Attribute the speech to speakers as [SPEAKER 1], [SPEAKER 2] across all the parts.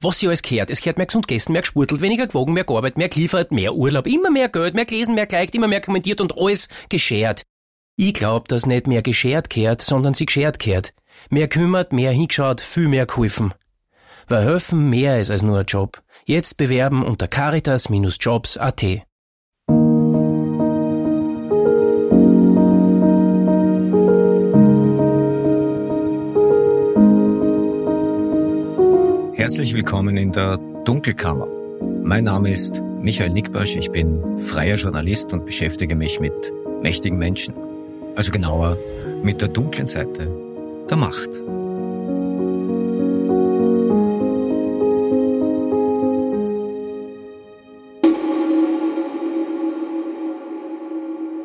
[SPEAKER 1] was sie alles gehört. Es gehört mehr gesund gegessen, mehr gespurtelt, weniger gewogen, mehr gearbeitet, mehr geliefert, mehr Urlaub, immer mehr Geld, mehr gelesen, mehr geliked, immer mehr kommentiert und alles geschert. Ich glaub, dass nicht mehr geschert kehrt, sondern sie geschert kehrt. Mehr kümmert, mehr hingeschaut, viel mehr geholfen. Weil helfen mehr ist als nur ein Job. Jetzt bewerben unter caritas-jobs.at.
[SPEAKER 2] Herzlich willkommen in der Dunkelkammer. Mein Name ist Michael Nickbasch, ich bin freier Journalist und beschäftige mich mit mächtigen Menschen also genauer mit der dunklen Seite der Macht.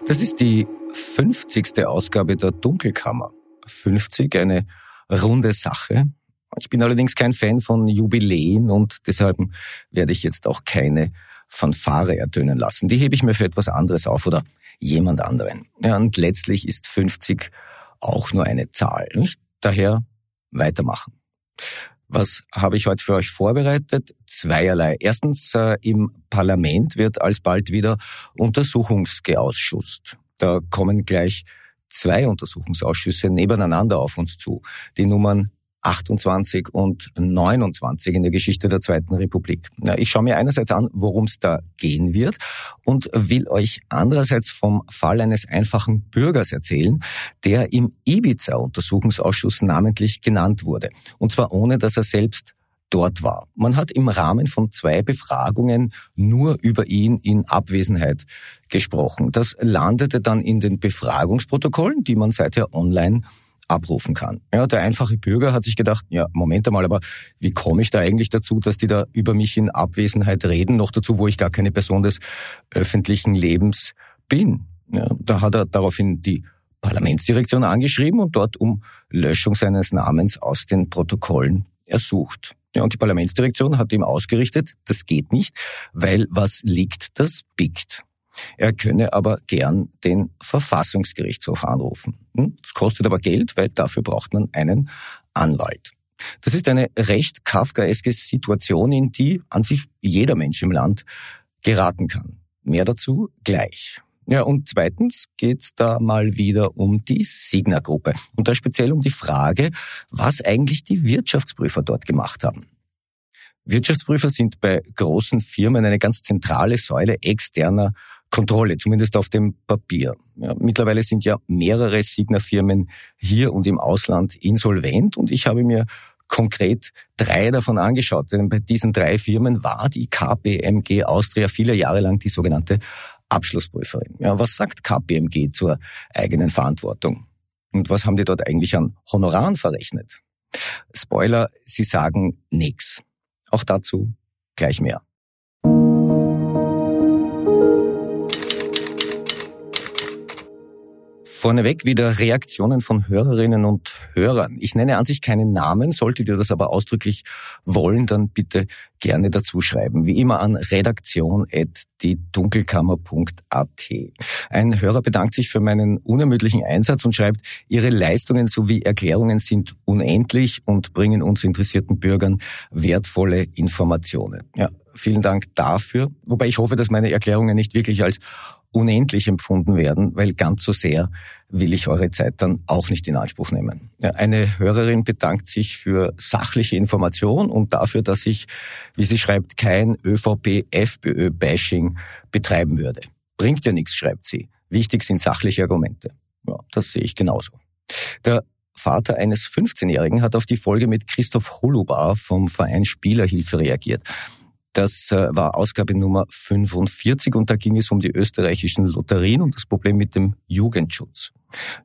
[SPEAKER 2] Das ist die 50. Ausgabe der Dunkelkammer. 50, eine runde Sache. Ich bin allerdings kein Fan von Jubiläen und deshalb werde ich jetzt auch keine Fanfare ertönen lassen. Die hebe ich mir für etwas anderes auf oder jemand anderen. Ja, und letztlich ist 50 auch nur eine Zahl. Nicht? Daher weitermachen. Was habe ich heute für euch vorbereitet? Zweierlei. Erstens, äh, im Parlament wird alsbald wieder Untersuchungsgeausschuss. Da kommen gleich zwei Untersuchungsausschüsse nebeneinander auf uns zu. Die Nummern 28 und 29 in der Geschichte der Zweiten Republik. Ich schaue mir einerseits an, worum es da gehen wird und will euch andererseits vom Fall eines einfachen Bürgers erzählen, der im Ibiza-Untersuchungsausschuss namentlich genannt wurde. Und zwar ohne, dass er selbst dort war. Man hat im Rahmen von zwei Befragungen nur über ihn in Abwesenheit gesprochen. Das landete dann in den Befragungsprotokollen, die man seither online abrufen kann. Ja, der einfache Bürger hat sich gedacht, ja, Moment einmal, aber wie komme ich da eigentlich dazu, dass die da über mich in Abwesenheit reden, noch dazu, wo ich gar keine Person des öffentlichen Lebens bin. Ja, da hat er daraufhin die Parlamentsdirektion angeschrieben und dort um Löschung seines Namens aus den Protokollen ersucht. Ja, und die Parlamentsdirektion hat ihm ausgerichtet, das geht nicht, weil was liegt, das biegt. Er könne aber gern den Verfassungsgerichtshof anrufen. Hm? Das kostet aber Geld, weil dafür braucht man einen Anwalt. Das ist eine recht kafkaeske Situation, in die an sich jeder Mensch im Land geraten kann. Mehr dazu gleich. Ja, und zweitens geht's da mal wieder um die Signa-Gruppe. Und da speziell um die Frage, was eigentlich die Wirtschaftsprüfer dort gemacht haben. Wirtschaftsprüfer sind bei großen Firmen eine ganz zentrale Säule externer Kontrolle, zumindest auf dem Papier. Ja, mittlerweile sind ja mehrere Signa-Firmen hier und im Ausland insolvent und ich habe mir konkret drei davon angeschaut. Denn bei diesen drei Firmen war die KPMG Austria viele Jahre lang die sogenannte Abschlussprüferin. Ja, was sagt KPMG zur eigenen Verantwortung? Und was haben die dort eigentlich an Honoraren verrechnet? Spoiler, sie sagen nichts. Auch dazu gleich mehr. Vorneweg wieder Reaktionen von Hörerinnen und Hörern. Ich nenne an sich keinen Namen, solltet ihr das aber ausdrücklich wollen, dann bitte gerne dazu schreiben. Wie immer an redaktion.diedunkelkammer.at. Ein Hörer bedankt sich für meinen unermüdlichen Einsatz und schreibt, Ihre Leistungen sowie Erklärungen sind unendlich und bringen uns interessierten Bürgern wertvolle Informationen. Ja, vielen Dank dafür. Wobei ich hoffe, dass meine Erklärungen nicht wirklich als unendlich empfunden werden, weil ganz so sehr will ich eure Zeit dann auch nicht in Anspruch nehmen. Eine Hörerin bedankt sich für sachliche Information und dafür, dass ich, wie sie schreibt, kein ÖVP-FPÖ-Bashing betreiben würde. Bringt ja nichts, schreibt sie. Wichtig sind sachliche Argumente. Ja, das sehe ich genauso. Der Vater eines 15-Jährigen hat auf die Folge mit Christoph Holubar vom Verein Spielerhilfe reagiert. Das äh, war Ausgabe Nummer 45 und da ging es um die österreichischen Lotterien und das Problem mit dem Jugendschutz.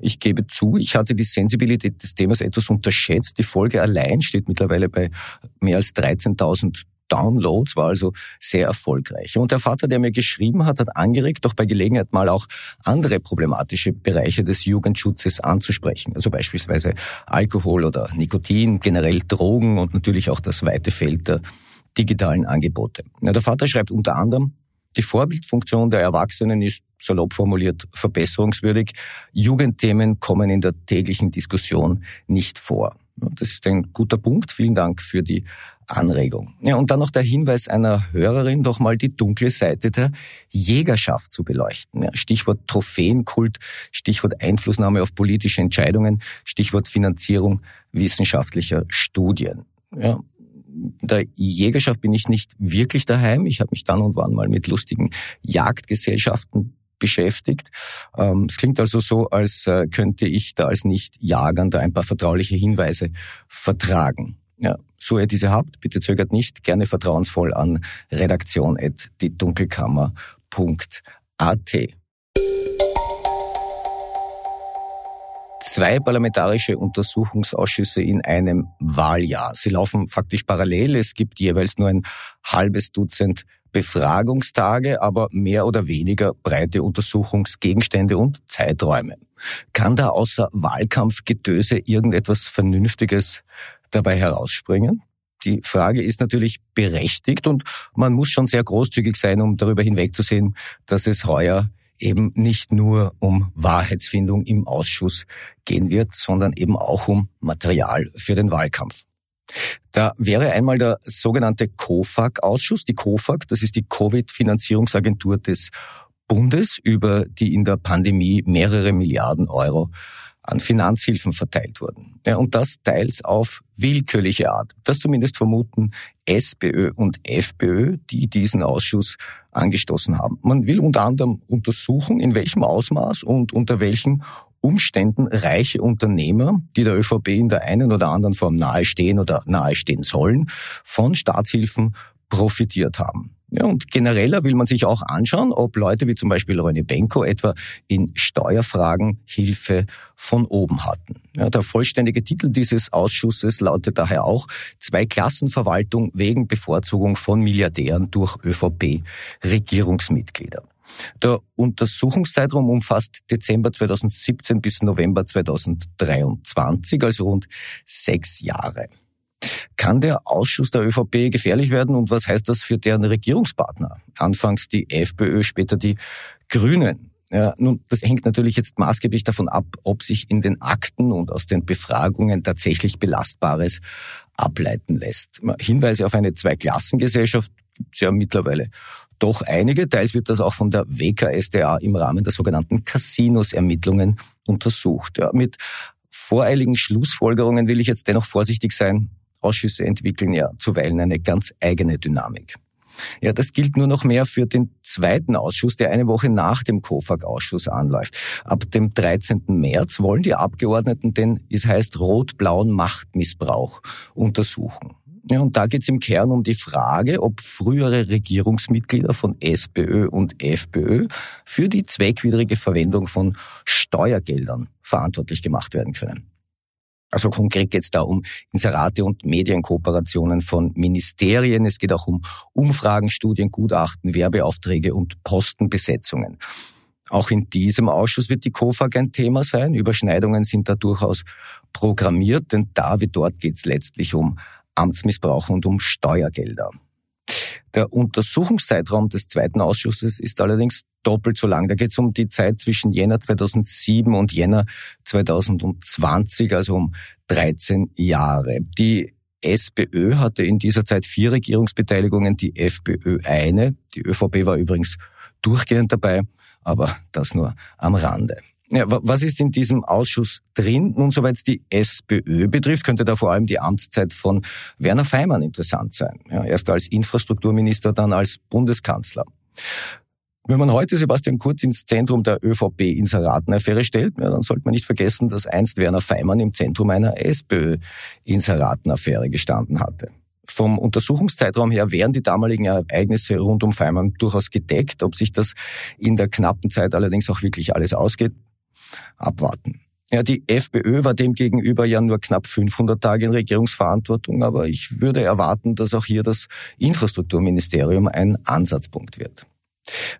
[SPEAKER 2] Ich gebe zu, ich hatte die Sensibilität des Themas etwas unterschätzt. Die Folge allein steht mittlerweile bei mehr als 13.000 Downloads, war also sehr erfolgreich. Und der Vater, der mir geschrieben hat, hat angeregt, doch bei Gelegenheit mal auch andere problematische Bereiche des Jugendschutzes anzusprechen. Also beispielsweise Alkohol oder Nikotin, generell Drogen und natürlich auch das weite Feld der digitalen Angebote. Ja, der Vater schreibt unter anderem, die Vorbildfunktion der Erwachsenen ist, salopp formuliert, verbesserungswürdig. Jugendthemen kommen in der täglichen Diskussion nicht vor. Das ist ein guter Punkt. Vielen Dank für die Anregung. Ja, und dann noch der Hinweis einer Hörerin, doch mal die dunkle Seite der Jägerschaft zu beleuchten. Ja, Stichwort Trophäenkult, Stichwort Einflussnahme auf politische Entscheidungen, Stichwort Finanzierung wissenschaftlicher Studien. Ja, der Jägerschaft bin ich nicht wirklich daheim. Ich habe mich dann und wann mal mit lustigen Jagdgesellschaften beschäftigt. Ähm, es klingt also so, als äh, könnte ich da als Nicht-Jagender ein paar vertrauliche Hinweise vertragen. Ja, so ihr diese habt, bitte zögert nicht, gerne vertrauensvoll an redaktion.diedunkelkammer.at. Zwei parlamentarische Untersuchungsausschüsse in einem Wahljahr. Sie laufen faktisch parallel. Es gibt jeweils nur ein halbes Dutzend Befragungstage, aber mehr oder weniger breite Untersuchungsgegenstände und Zeiträume. Kann da außer Wahlkampfgetöse irgendetwas Vernünftiges dabei herausspringen? Die Frage ist natürlich berechtigt und man muss schon sehr großzügig sein, um darüber hinwegzusehen, dass es heuer eben nicht nur um Wahrheitsfindung im Ausschuss gehen wird, sondern eben auch um Material für den Wahlkampf. Da wäre einmal der sogenannte COFAG-Ausschuss. Die COFAG, das ist die Covid-Finanzierungsagentur des Bundes, über die in der Pandemie mehrere Milliarden Euro an Finanzhilfen verteilt wurden. Ja, und das teils auf willkürliche Art. Das zumindest vermuten SPÖ und FPÖ, die diesen Ausschuss angestoßen haben. Man will unter anderem untersuchen, in welchem Ausmaß und unter welchen Umständen reiche Unternehmer, die der ÖVP in der einen oder anderen Form nahestehen oder nahestehen sollen, von Staatshilfen profitiert haben. Ja, und genereller will man sich auch anschauen, ob Leute wie zum Beispiel René Benko etwa in Steuerfragen Hilfe von oben hatten. Ja, der vollständige Titel dieses Ausschusses lautet daher auch Zwei-Klassenverwaltung wegen Bevorzugung von Milliardären durch ÖVP-Regierungsmitglieder. Der Untersuchungszeitraum umfasst Dezember 2017 bis November 2023, also rund sechs Jahre. Kann der Ausschuss der ÖVP gefährlich werden und was heißt das für deren Regierungspartner? Anfangs die FPÖ, später die Grünen. Ja, nun, das hängt natürlich jetzt maßgeblich davon ab, ob sich in den Akten und aus den Befragungen tatsächlich Belastbares ableiten lässt. Hinweise auf eine Zweiklassengesellschaft gibt es ja mittlerweile doch einige. Teils wird das auch von der WKSDA im Rahmen der sogenannten Casinos-Ermittlungen untersucht. Ja, mit voreiligen Schlussfolgerungen will ich jetzt dennoch vorsichtig sein. Ausschüsse entwickeln ja zuweilen eine ganz eigene Dynamik. Ja, das gilt nur noch mehr für den zweiten Ausschuss, der eine Woche nach dem KOFAG-Ausschuss anläuft. Ab dem 13. März wollen die Abgeordneten den, es heißt, rot-blauen Machtmissbrauch untersuchen. Ja, und da geht es im Kern um die Frage, ob frühere Regierungsmitglieder von SPÖ und FPÖ für die zweckwidrige Verwendung von Steuergeldern verantwortlich gemacht werden können. Also konkret geht es da um Inserate und Medienkooperationen von Ministerien. Es geht auch um Umfragen, Studien, Gutachten, Werbeaufträge und Postenbesetzungen. Auch in diesem Ausschuss wird die KOFAG ein Thema sein. Überschneidungen sind da durchaus programmiert, denn da wie dort geht es letztlich um Amtsmissbrauch und um Steuergelder. Der Untersuchungszeitraum des zweiten Ausschusses ist allerdings doppelt so lang. Da geht es um die Zeit zwischen Jänner 2007 und Jänner 2020, also um 13 Jahre. Die SPÖ hatte in dieser Zeit vier Regierungsbeteiligungen, die FPÖ eine. Die ÖVP war übrigens durchgehend dabei, aber das nur am Rande. Ja, was ist in diesem Ausschuss drin? Nun, soweit es die SPÖ betrifft, könnte da vor allem die Amtszeit von Werner Feimann interessant sein. Ja, erst als Infrastrukturminister, dann als Bundeskanzler. Wenn man heute Sebastian Kurz ins Zentrum der ÖVP-Inseratenaffäre stellt, ja, dann sollte man nicht vergessen, dass einst Werner Feimann im Zentrum einer SPÖ-Inseratenaffäre gestanden hatte. Vom Untersuchungszeitraum her wären die damaligen Ereignisse rund um Feimann durchaus gedeckt. Ob sich das in der knappen Zeit allerdings auch wirklich alles ausgeht, abwarten. Ja, die FPÖ war demgegenüber ja nur knapp 500 Tage in Regierungsverantwortung, aber ich würde erwarten, dass auch hier das Infrastrukturministerium ein Ansatzpunkt wird.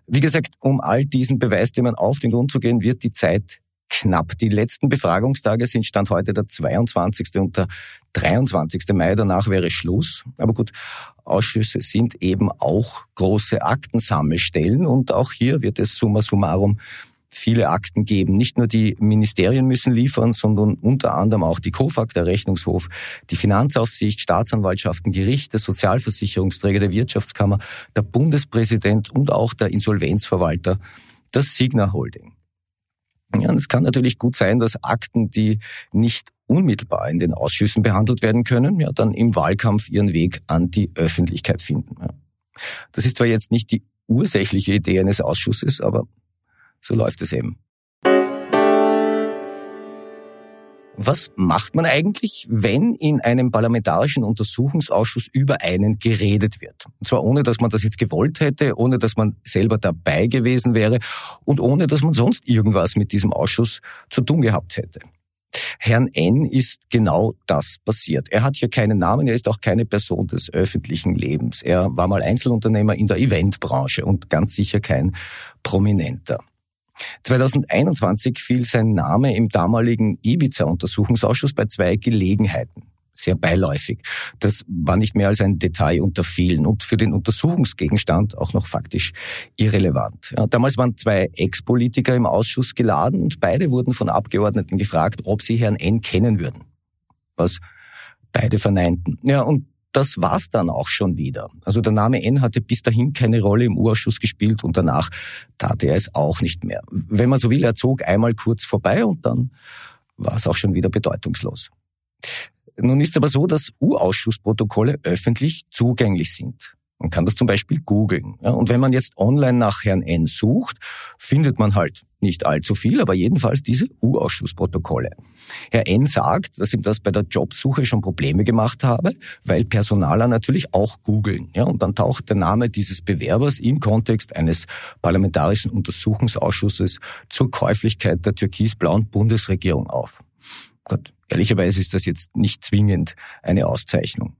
[SPEAKER 2] Wie gesagt, um all diesen Beweisthemen auf den Grund zu gehen, wird die Zeit knapp. Die letzten Befragungstage sind Stand heute der 22. und der 23. Mai. Danach wäre Schluss. Aber gut, Ausschüsse sind eben auch große Aktensammelstellen und auch hier wird es summa summarum viele Akten geben. Nicht nur die Ministerien müssen liefern, sondern unter anderem auch die KOFAG, der Rechnungshof, die Finanzaufsicht, Staatsanwaltschaften, Gerichte, Sozialversicherungsträger der Wirtschaftskammer, der Bundespräsident und auch der Insolvenzverwalter, das Signa Holding. Ja, und es kann natürlich gut sein, dass Akten, die nicht unmittelbar in den Ausschüssen behandelt werden können, ja, dann im Wahlkampf ihren Weg an die Öffentlichkeit finden. Ja. Das ist zwar jetzt nicht die ursächliche Idee eines Ausschusses, aber so läuft es eben. Was macht man eigentlich, wenn in einem parlamentarischen Untersuchungsausschuss über einen geredet wird? Und zwar ohne, dass man das jetzt gewollt hätte, ohne, dass man selber dabei gewesen wäre und ohne, dass man sonst irgendwas mit diesem Ausschuss zu tun gehabt hätte. Herrn N ist genau das passiert. Er hat hier keinen Namen, er ist auch keine Person des öffentlichen Lebens. Er war mal Einzelunternehmer in der Eventbranche und ganz sicher kein Prominenter. 2021 fiel sein Name im damaligen Ibiza-Untersuchungsausschuss bei zwei Gelegenheiten. Sehr beiläufig. Das war nicht mehr als ein Detail unter vielen und für den Untersuchungsgegenstand auch noch faktisch irrelevant. Ja, damals waren zwei Ex-Politiker im Ausschuss geladen und beide wurden von Abgeordneten gefragt, ob sie Herrn N. kennen würden. Was beide verneinten. Ja, und das war's dann auch schon wieder. Also der Name N hatte bis dahin keine Rolle im Urausschuss gespielt und danach tat er es auch nicht mehr. Wenn man so will, er zog einmal kurz vorbei und dann war es auch schon wieder bedeutungslos. Nun ist aber so, dass Urausschussprotokolle öffentlich zugänglich sind. Man kann das zum Beispiel googeln. Ja, und wenn man jetzt online nach Herrn N sucht, findet man halt nicht allzu viel, aber jedenfalls diese U-Ausschussprotokolle. Herr N sagt, dass ihm das bei der Jobsuche schon Probleme gemacht habe, weil Personaler natürlich auch googeln. Ja, und dann taucht der Name dieses Bewerbers im Kontext eines parlamentarischen Untersuchungsausschusses zur Käuflichkeit der türkisblauen Bundesregierung auf. Gott, ehrlicherweise ist das jetzt nicht zwingend eine Auszeichnung.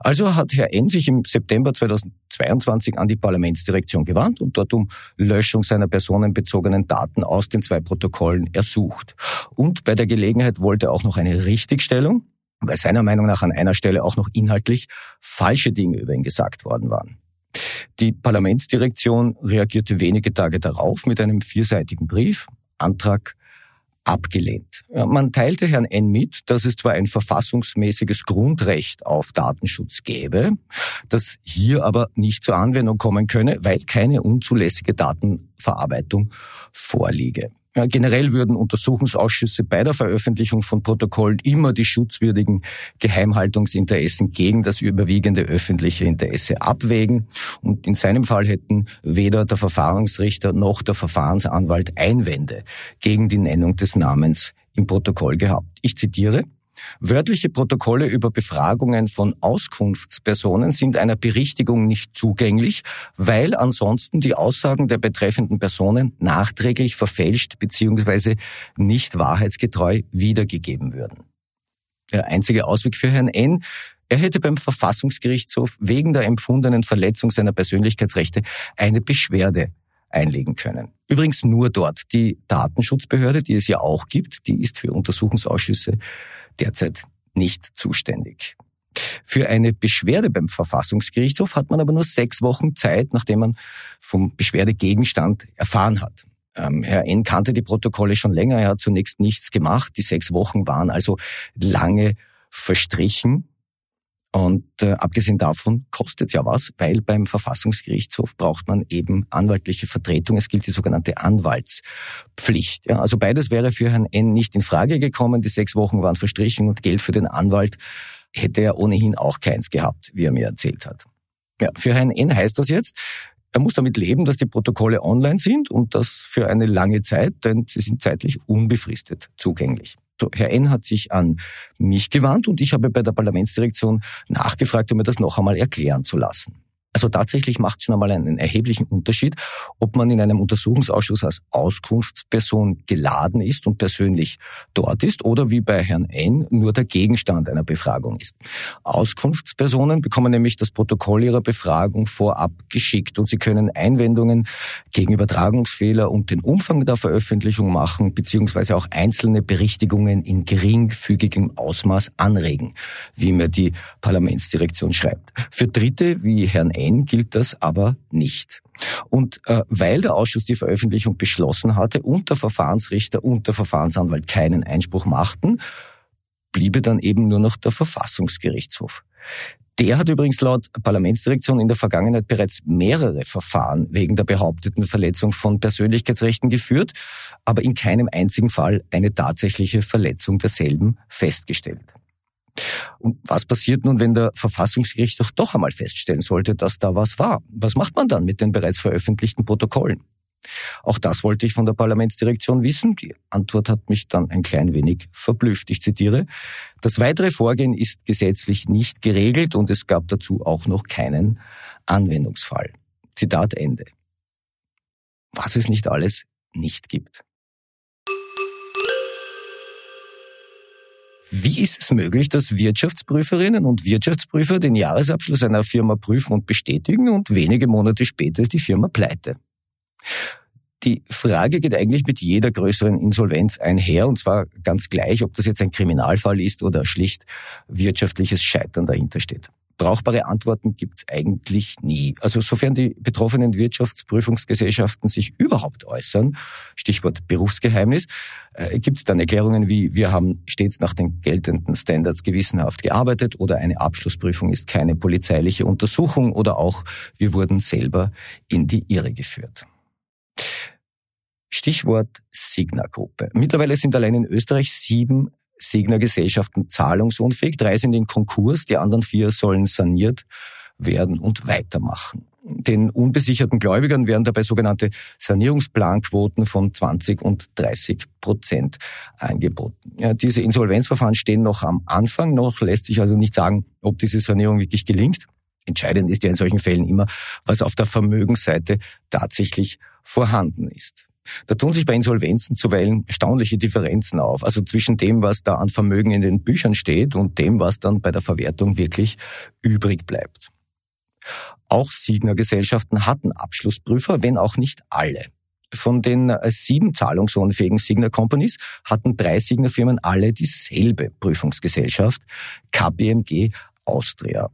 [SPEAKER 2] Also hat Herr N. sich im September 2022 an die Parlamentsdirektion gewandt und dort um Löschung seiner personenbezogenen Daten aus den zwei Protokollen ersucht. Und bei der Gelegenheit wollte er auch noch eine Richtigstellung, weil seiner Meinung nach an einer Stelle auch noch inhaltlich falsche Dinge über ihn gesagt worden waren. Die Parlamentsdirektion reagierte wenige Tage darauf mit einem vierseitigen Brief, Antrag abgelehnt. Man teilte Herrn N. mit, dass es zwar ein verfassungsmäßiges Grundrecht auf Datenschutz gäbe, das hier aber nicht zur Anwendung kommen könne, weil keine unzulässige Datenverarbeitung vorliege. Ja, generell würden Untersuchungsausschüsse bei der Veröffentlichung von Protokollen immer die schutzwürdigen Geheimhaltungsinteressen gegen das überwiegende öffentliche Interesse abwägen. Und in seinem Fall hätten weder der Verfahrensrichter noch der Verfahrensanwalt Einwände gegen die Nennung des Namens im Protokoll gehabt. Ich zitiere. Wörtliche Protokolle über Befragungen von Auskunftspersonen sind einer Berichtigung nicht zugänglich, weil ansonsten die Aussagen der betreffenden Personen nachträglich verfälscht bzw. nicht wahrheitsgetreu wiedergegeben würden. Der einzige Ausweg für Herrn N. Er hätte beim Verfassungsgerichtshof wegen der empfundenen Verletzung seiner Persönlichkeitsrechte eine Beschwerde einlegen können. Übrigens nur dort. Die Datenschutzbehörde, die es ja auch gibt, die ist für Untersuchungsausschüsse derzeit nicht zuständig. Für eine Beschwerde beim Verfassungsgerichtshof hat man aber nur sechs Wochen Zeit, nachdem man vom Beschwerdegegenstand erfahren hat. Ähm, Herr N. kannte die Protokolle schon länger, er hat zunächst nichts gemacht. Die sechs Wochen waren also lange verstrichen. Und äh, abgesehen davon kostet es ja was, weil beim Verfassungsgerichtshof braucht man eben anwaltliche Vertretung. Es gilt die sogenannte Anwaltspflicht. Ja, also beides wäre für Herrn N. nicht in Frage gekommen. Die sechs Wochen waren verstrichen und Geld für den Anwalt hätte er ohnehin auch keins gehabt, wie er mir erzählt hat. Ja, für Herrn N. heißt das jetzt, er muss damit leben, dass die Protokolle online sind und das für eine lange Zeit, denn sie sind zeitlich unbefristet zugänglich. Herr N. hat sich an mich gewandt und ich habe bei der Parlamentsdirektion nachgefragt, um mir das noch einmal erklären zu lassen. Also tatsächlich macht es schon einmal einen erheblichen Unterschied, ob man in einem Untersuchungsausschuss als Auskunftsperson geladen ist und persönlich dort ist oder wie bei Herrn N nur der Gegenstand einer Befragung ist. Auskunftspersonen bekommen nämlich das Protokoll ihrer Befragung vorab geschickt und sie können Einwendungen gegen Übertragungsfehler und den Umfang der Veröffentlichung machen, beziehungsweise auch einzelne Berichtigungen in geringfügigem Ausmaß anregen, wie mir die Parlamentsdirektion schreibt. Für Dritte wie Herrn N gilt das aber nicht. Und äh, weil der Ausschuss die Veröffentlichung beschlossen hatte und der Verfahrensrichter und der Verfahrensanwalt keinen Einspruch machten, bliebe dann eben nur noch der Verfassungsgerichtshof. Der hat übrigens laut Parlamentsdirektion in der Vergangenheit bereits mehrere Verfahren wegen der behaupteten Verletzung von Persönlichkeitsrechten geführt, aber in keinem einzigen Fall eine tatsächliche Verletzung derselben festgestellt. Und was passiert nun, wenn der Verfassungsgericht doch einmal feststellen sollte, dass da was war? Was macht man dann mit den bereits veröffentlichten Protokollen? Auch das wollte ich von der Parlamentsdirektion wissen. Die Antwort hat mich dann ein klein wenig verblüfft. Ich zitiere, das weitere Vorgehen ist gesetzlich nicht geregelt und es gab dazu auch noch keinen Anwendungsfall. Zitat Ende. Was es nicht alles nicht gibt. Wie ist es möglich, dass Wirtschaftsprüferinnen und Wirtschaftsprüfer den Jahresabschluss einer Firma prüfen und bestätigen und wenige Monate später ist die Firma pleite? Die Frage geht eigentlich mit jeder größeren Insolvenz einher, und zwar ganz gleich, ob das jetzt ein Kriminalfall ist oder schlicht wirtschaftliches Scheitern dahinter steht. Brauchbare Antworten gibt es eigentlich nie. Also sofern die betroffenen Wirtschaftsprüfungsgesellschaften sich überhaupt äußern, Stichwort Berufsgeheimnis, äh, gibt es dann Erklärungen wie, wir haben stets nach den geltenden Standards gewissenhaft gearbeitet oder eine Abschlussprüfung ist keine polizeiliche Untersuchung oder auch, wir wurden selber in die Irre geführt. Stichwort Signa-Gruppe. Mittlerweile sind allein in Österreich sieben Signa-Gesellschaften zahlungsunfähig. Drei sind in Konkurs, die anderen vier sollen saniert werden und weitermachen. Den unbesicherten Gläubigern werden dabei sogenannte Sanierungsplanquoten von 20 und 30 Prozent angeboten. Ja, diese Insolvenzverfahren stehen noch am Anfang, noch lässt sich also nicht sagen, ob diese Sanierung wirklich gelingt. Entscheidend ist ja in solchen Fällen immer, was auf der Vermögensseite tatsächlich vorhanden ist. Da tun sich bei Insolvenzen zuweilen erstaunliche Differenzen auf. Also zwischen dem, was da an Vermögen in den Büchern steht und dem, was dann bei der Verwertung wirklich übrig bleibt. Auch Signer-Gesellschaften hatten Abschlussprüfer, wenn auch nicht alle. Von den äh, sieben zahlungsunfähigen Signer Companies hatten drei Signer Firmen alle dieselbe Prüfungsgesellschaft, KPMG Austria.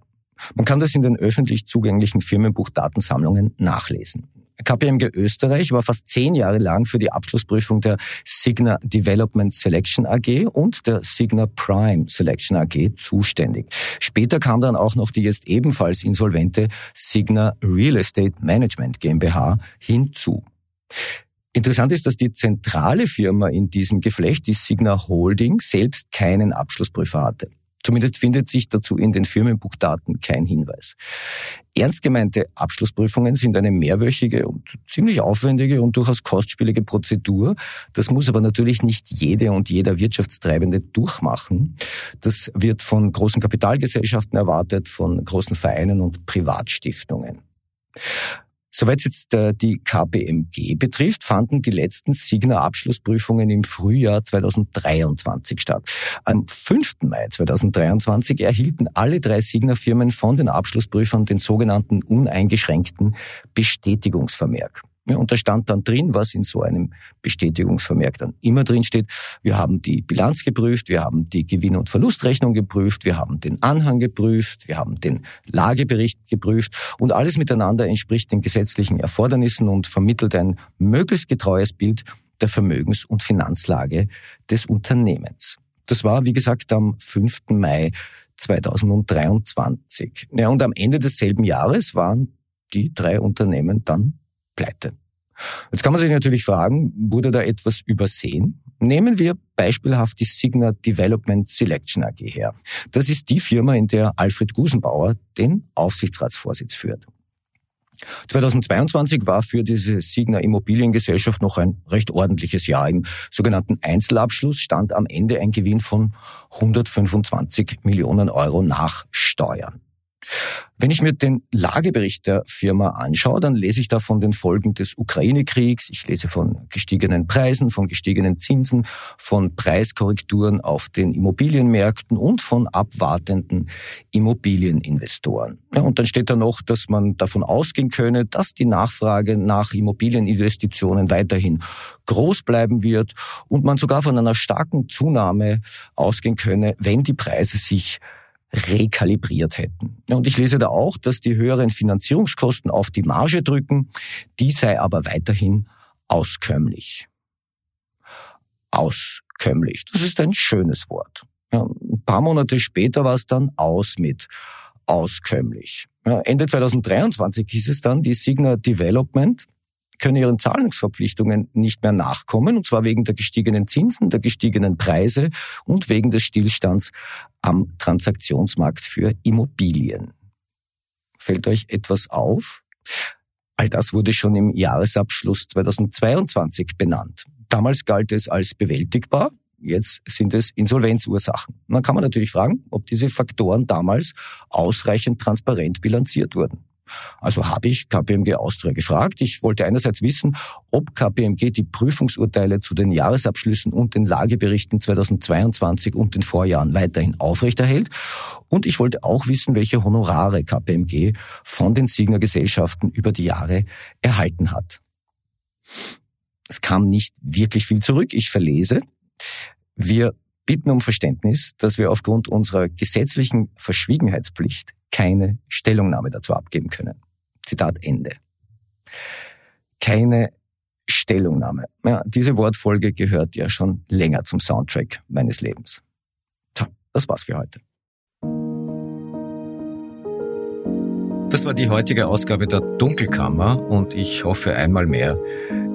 [SPEAKER 2] Man kann das in den öffentlich zugänglichen Firmenbuchdatensammlungen nachlesen. KPMG Österreich war fast zehn Jahre lang für die Abschlussprüfung der Signa Development Selection AG und der Signa Prime Selection AG zuständig. Später kam dann auch noch die jetzt ebenfalls insolvente Signa Real Estate Management GmbH hinzu. Interessant ist, dass die zentrale Firma in diesem Geflecht, die Signa Holding, selbst keinen Abschlussprüfer hatte. Zumindest findet sich dazu in den Firmenbuchdaten kein Hinweis. Ernst gemeinte Abschlussprüfungen sind eine mehrwöchige und ziemlich aufwendige und durchaus kostspielige Prozedur. Das muss aber natürlich nicht jede und jeder Wirtschaftstreibende durchmachen. Das wird von großen Kapitalgesellschaften erwartet, von großen Vereinen und Privatstiftungen. Soweit jetzt äh, die KPMG betrifft, fanden die letzten Signa-Abschlussprüfungen im Frühjahr 2023 statt. Am 5. Mai 2023 erhielten alle drei Signa-Firmen von den Abschlussprüfern den sogenannten uneingeschränkten Bestätigungsvermerk. Ja, und da stand dann drin, was in so einem Bestätigungsvermerk dann immer drin steht. Wir haben die Bilanz geprüft, wir haben die Gewinn- und Verlustrechnung geprüft, wir haben den Anhang geprüft, wir haben den Lagebericht geprüft und alles miteinander entspricht den gesetzlichen Erfordernissen und vermittelt ein möglichst getreues Bild der Vermögens- und Finanzlage des Unternehmens. Das war, wie gesagt, am 5. Mai 2023. Ja, und am Ende desselben Jahres waren die drei Unternehmen dann pleite. Jetzt kann man sich natürlich fragen, wurde da etwas übersehen? Nehmen wir beispielhaft die Signa Development Selection AG her. Das ist die Firma, in der Alfred Gusenbauer den Aufsichtsratsvorsitz führt. 2022 war für diese Signa Immobiliengesellschaft noch ein recht ordentliches Jahr. Im sogenannten Einzelabschluss stand am Ende ein Gewinn von 125 Millionen Euro nach Steuern. Wenn ich mir den Lagebericht der Firma anschaue, dann lese ich da von den Folgen des Ukraine-Kriegs, ich lese von gestiegenen Preisen, von gestiegenen Zinsen, von Preiskorrekturen auf den Immobilienmärkten und von abwartenden Immobilieninvestoren. Ja, und dann steht da noch, dass man davon ausgehen könne, dass die Nachfrage nach Immobilieninvestitionen weiterhin groß bleiben wird und man sogar von einer starken Zunahme ausgehen könne, wenn die Preise sich rekalibriert hätten. Und ich lese da auch, dass die höheren Finanzierungskosten auf die Marge drücken, die sei aber weiterhin auskömmlich. Auskömmlich, das ist ein schönes Wort. Ja, ein paar Monate später war es dann aus mit auskömmlich. Ja, Ende 2023 hieß es dann, die Signa Development können ihren Zahlungsverpflichtungen nicht mehr nachkommen, und zwar wegen der gestiegenen Zinsen, der gestiegenen Preise und wegen des Stillstands am Transaktionsmarkt für Immobilien. Fällt euch etwas auf? All das wurde schon im Jahresabschluss 2022 benannt. Damals galt es als bewältigbar, jetzt sind es Insolvenzursachen. Und dann kann man natürlich fragen, ob diese Faktoren damals ausreichend transparent bilanziert wurden. Also habe ich KPMG Austria gefragt. Ich wollte einerseits wissen, ob KPMG die Prüfungsurteile zu den Jahresabschlüssen und den Lageberichten 2022 und den Vorjahren weiterhin aufrechterhält. Und ich wollte auch wissen, welche Honorare KPMG von den Signer Gesellschaften über die Jahre erhalten hat. Es kam nicht wirklich viel zurück. Ich verlese. Wir bitten um Verständnis, dass wir aufgrund unserer gesetzlichen Verschwiegenheitspflicht keine Stellungnahme dazu abgeben können. Zitat Ende. Keine Stellungnahme. Ja, diese Wortfolge gehört ja schon länger zum Soundtrack meines Lebens. So, das war's für heute. Das war die heutige Ausgabe der Dunkelkammer und ich hoffe einmal mehr,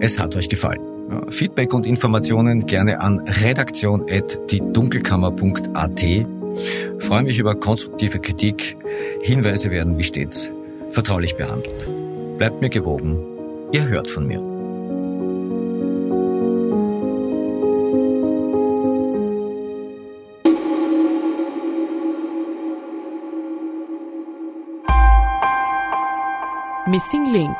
[SPEAKER 2] es hat euch gefallen. Feedback und Informationen gerne an redaktion.diedunkelkammer.at Freue mich über konstruktive Kritik. Hinweise werden wie stets vertraulich behandelt. Bleibt mir gewogen. Ihr hört von mir.
[SPEAKER 3] Missing Link